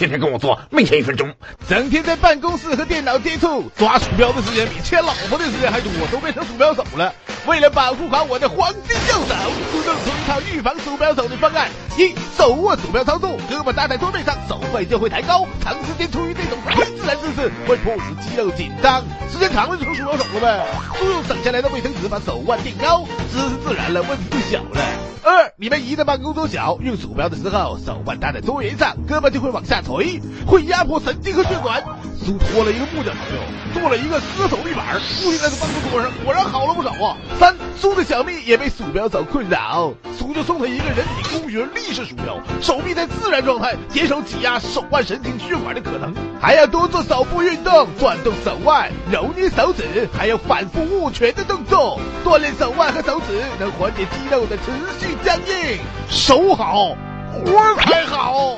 天天跟我做，每天一分钟，整天在办公室和电脑接触，抓鼠标的时间比牵老婆的时间还多，都变成鼠标手了。为了保护好我的黄金右手，苏动出一套预防鼠标手的方案：一、手握鼠标操作，胳膊搭在桌面上，手背就会抬高，长时间处于这种非自然姿势，会迫使肌肉紧张，时间长了就成鼠标手了呗。租用省下来的卫生纸，把手腕垫高，姿势自然了，问题就小了。二，你们移的办公桌小，用鼠标的时候，手腕搭在桌沿上，胳膊就会往下垂，会压迫神经和血管。苏托了一个木匠朋友，做了一个割手立板，固定在办公桌上，果然好了不少啊。三，苏的小蜜也被鼠标手困扰，苏就送他一个人体工学立式鼠标，手臂在自然状态，减少挤压手腕神经血管的可能。还要多做手部运动，转动手腕，揉捏手指，还要反复握拳的动作，锻炼手腕和手指，能缓解肌肉的持续僵硬。手好，活才好。